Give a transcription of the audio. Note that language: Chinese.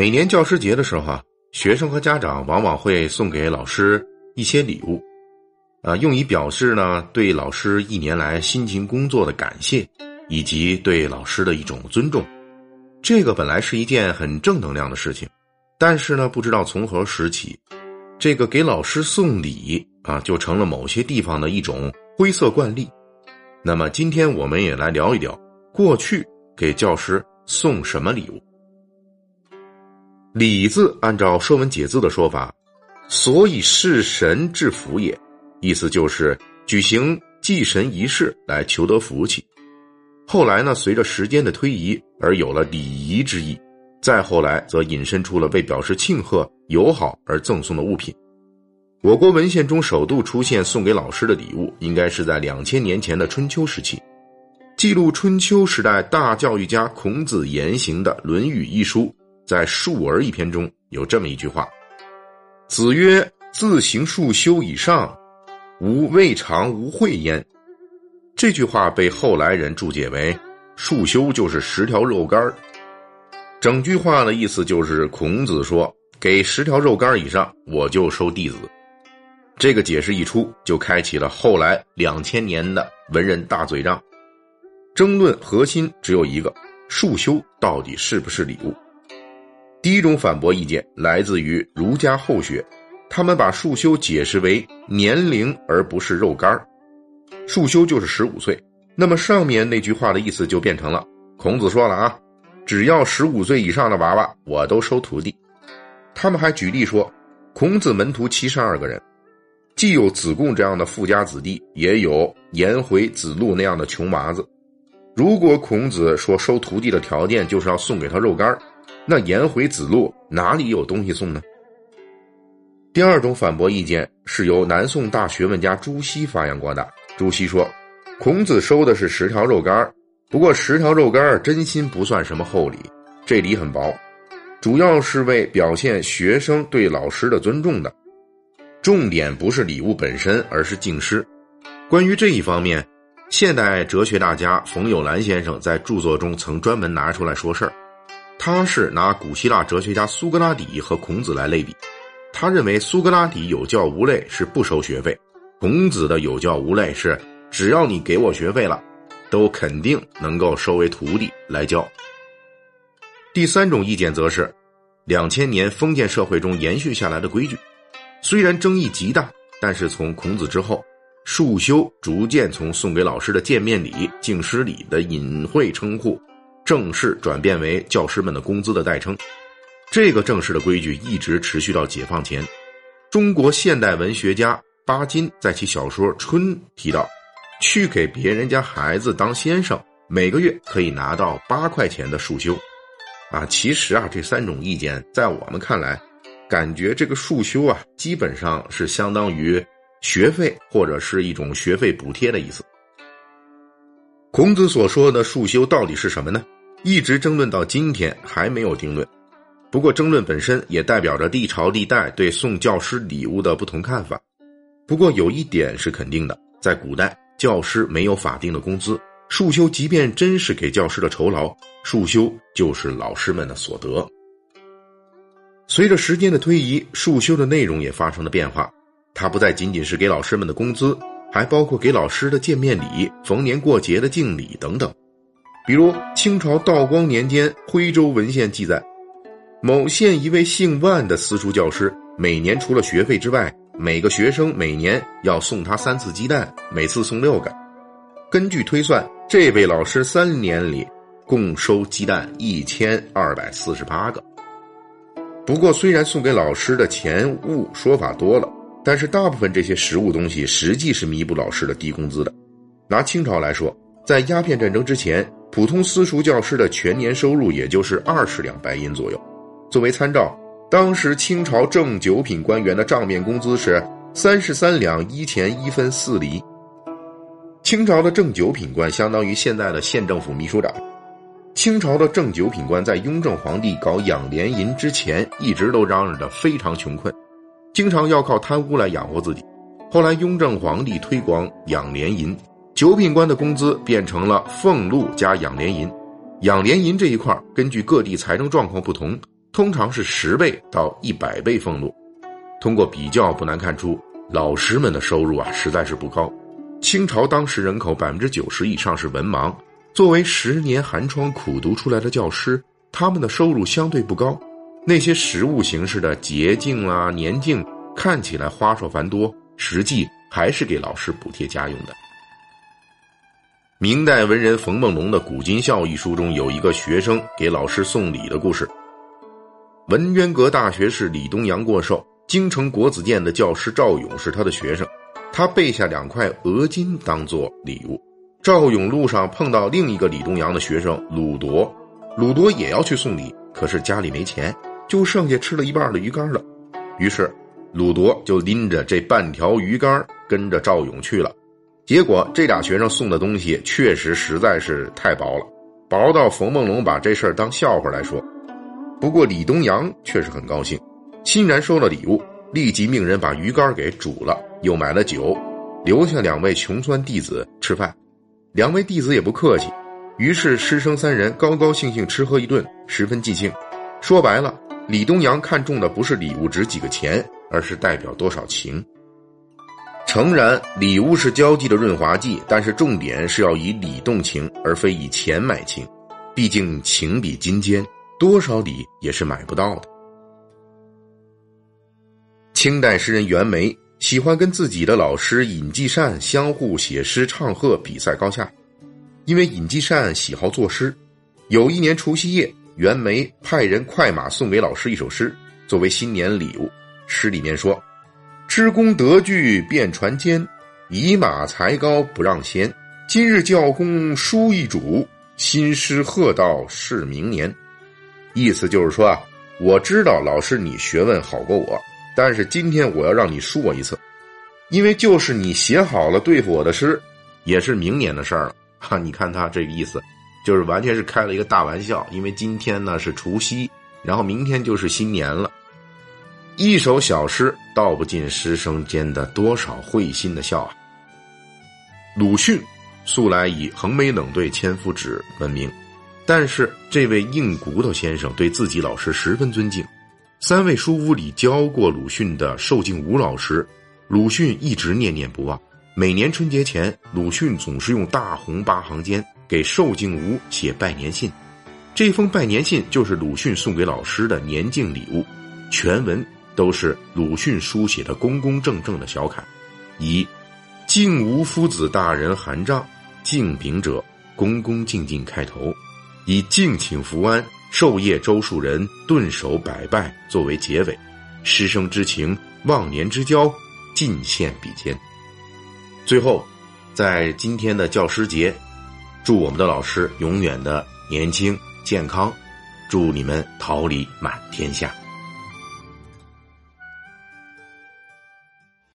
每年教师节的时候啊，学生和家长往往会送给老师一些礼物，啊，用以表示呢对老师一年来辛勤工作的感谢，以及对老师的一种尊重。这个本来是一件很正能量的事情，但是呢，不知道从何时起，这个给老师送礼啊，就成了某些地方的一种灰色惯例。那么今天我们也来聊一聊过去给教师送什么礼物。礼字按照《说文解字》的说法，所以事神致福也，意思就是举行祭神仪式来求得福气。后来呢，随着时间的推移而有了礼仪之意，再后来则引申出了为表示庆贺、友好而赠送的物品。我国文献中首度出现送给老师的礼物，应该是在两千年前的春秋时期，记录春秋时代大教育家孔子言行的《论语》一书。在《述而》一篇中有这么一句话：“子曰：‘自行束修以上，吾未尝无会焉。’”这句话被后来人注解为“束修就是十条肉干整句话的意思就是孔子说：“给十条肉干以上，我就收弟子。”这个解释一出，就开启了后来两千年的文人大嘴仗。争论核心只有一个：束修到底是不是礼物？第一种反驳意见来自于儒家后学，他们把束修解释为年龄而不是肉干束修就是十五岁。那么上面那句话的意思就变成了：孔子说了啊，只要十五岁以上的娃娃，我都收徒弟。他们还举例说，孔子门徒七十二个人，既有子贡这样的富家子弟，也有颜回、子路那样的穷娃子。如果孔子说收徒弟的条件就是要送给他肉干那颜回子路哪里有东西送呢？第二种反驳意见是由南宋大学问家朱熹发扬光大。朱熹说，孔子收的是十条肉干不过十条肉干真心不算什么厚礼，这礼很薄，主要是为表现学生对老师的尊重的。重点不是礼物本身，而是敬师。关于这一方面，现代哲学大家冯友兰先生在著作中曾专门拿出来说事儿。他是拿古希腊哲学家苏格拉底和孔子来类比，他认为苏格拉底有教无类是不收学费，孔子的有教无类是只要你给我学费了，都肯定能够收为徒弟来教。第三种意见则是，两千年封建社会中延续下来的规矩，虽然争议极大，但是从孔子之后，束修逐渐从送给老师的见面礼、敬师礼的隐晦称呼。正式转变为教师们的工资的代称，这个正式的规矩一直持续到解放前。中国现代文学家巴金在其小说《春》提到，去给别人家孩子当先生，每个月可以拿到八块钱的束修。啊，其实啊，这三种意见在我们看来，感觉这个束修啊，基本上是相当于学费或者是一种学费补贴的意思。孔子所说的束修到底是什么呢？一直争论到今天还没有定论，不过争论本身也代表着历朝历代对送教师礼物的不同看法。不过有一点是肯定的，在古代教师没有法定的工资，束修即便真是给教师的酬劳，束修就是老师们的所得。随着时间的推移，束修的内容也发生了变化，它不再仅仅是给老师们的工资，还包括给老师的见面礼、逢年过节的敬礼等等。比如清朝道光年间，徽州文献记载，某县一位姓万的私塾教师，每年除了学费之外，每个学生每年要送他三次鸡蛋，每次送六个。根据推算，这位老师三年里共收鸡蛋一千二百四十八个。不过，虽然送给老师的钱物说法多了，但是大部分这些实物东西实际是弥补老师的低工资的。拿清朝来说，在鸦片战争之前。普通私塾教师的全年收入也就是二十两白银左右。作为参照，当时清朝正九品官员的账面工资是三十三两一钱一分四厘。清朝的正九品官相当于现在的县政府秘书长。清朝的正九品官在雍正皇帝搞养廉银之前，一直都嚷嚷着非常穷困，经常要靠贪污来养活自己。后来雍正皇帝推广养廉银。九品官的工资变成了俸禄加养廉银，养廉银这一块根据各地财政状况不同，通常是十倍到一百倍俸禄。通过比较，不难看出，老师们的收入啊实在是不高。清朝当时人口百分之九十以上是文盲，作为十年寒窗苦读出来的教师，他们的收入相对不高。那些实物形式的节敬啊、年敬，看起来花哨繁多，实际还是给老师补贴家用的。明代文人冯梦龙的《古今笑》一书中有一个学生给老师送礼的故事。文渊阁大学士李东阳过寿，京城国子监的教师赵勇是他的学生，他备下两块鹅金当做礼物。赵勇路上碰到另一个李东阳的学生鲁铎，鲁铎也要去送礼，可是家里没钱，就剩下吃了一半的鱼干了。于是鲁铎就拎着这半条鱼干跟着赵勇去了。结果这俩学生送的东西确实实在是太薄了，薄到冯梦龙把这事儿当笑话来说。不过李东阳却是很高兴，欣然收了礼物，立即命人把鱼干给煮了，又买了酒，留下两位穷酸弟子吃饭。两位弟子也不客气，于是师生三人高高兴兴吃喝一顿，十分尽兴。说白了，李东阳看中的不是礼物值几个钱，而是代表多少情。诚然，礼物是交际的润滑剂，但是重点是要以礼动情，而非以钱买情。毕竟情比金坚，多少礼也是买不到的。清代诗人袁枚喜欢跟自己的老师尹继善相互写诗唱和，比赛高下。因为尹继善喜好作诗，有一年除夕夜，袁枚派人快马送给老师一首诗，作为新年礼物。诗里面说。知公得具便传间，以马才高不让先。今日教公书一主，新诗贺到是明年。意思就是说啊，我知道老师你学问好过我，但是今天我要让你输我一次，因为就是你写好了对付我的诗，也是明年的事儿了。哈，你看他这个意思，就是完全是开了一个大玩笑，因为今天呢是除夕，然后明天就是新年了。一首小诗道不尽师生间的多少会心的笑啊！鲁迅素来以横眉冷对千夫指闻名，但是这位硬骨头先生对自己老师十分尊敬。三位书屋里教过鲁迅的寿静吾老师，鲁迅一直念念不忘。每年春节前，鲁迅总是用大红八行笺给寿静吾写拜年信。这封拜年信就是鲁迅送给老师的年敬礼物，全文。都是鲁迅书写的公公正正的小楷，以“敬吾夫子大人韩丈，敬禀者恭恭敬敬”开头，以“敬请福安，授业周树人，顿首百拜”作为结尾，师生之情，忘年之交，尽献笔尖。最后，在今天的教师节，祝我们的老师永远的年轻健康，祝你们桃李满天下。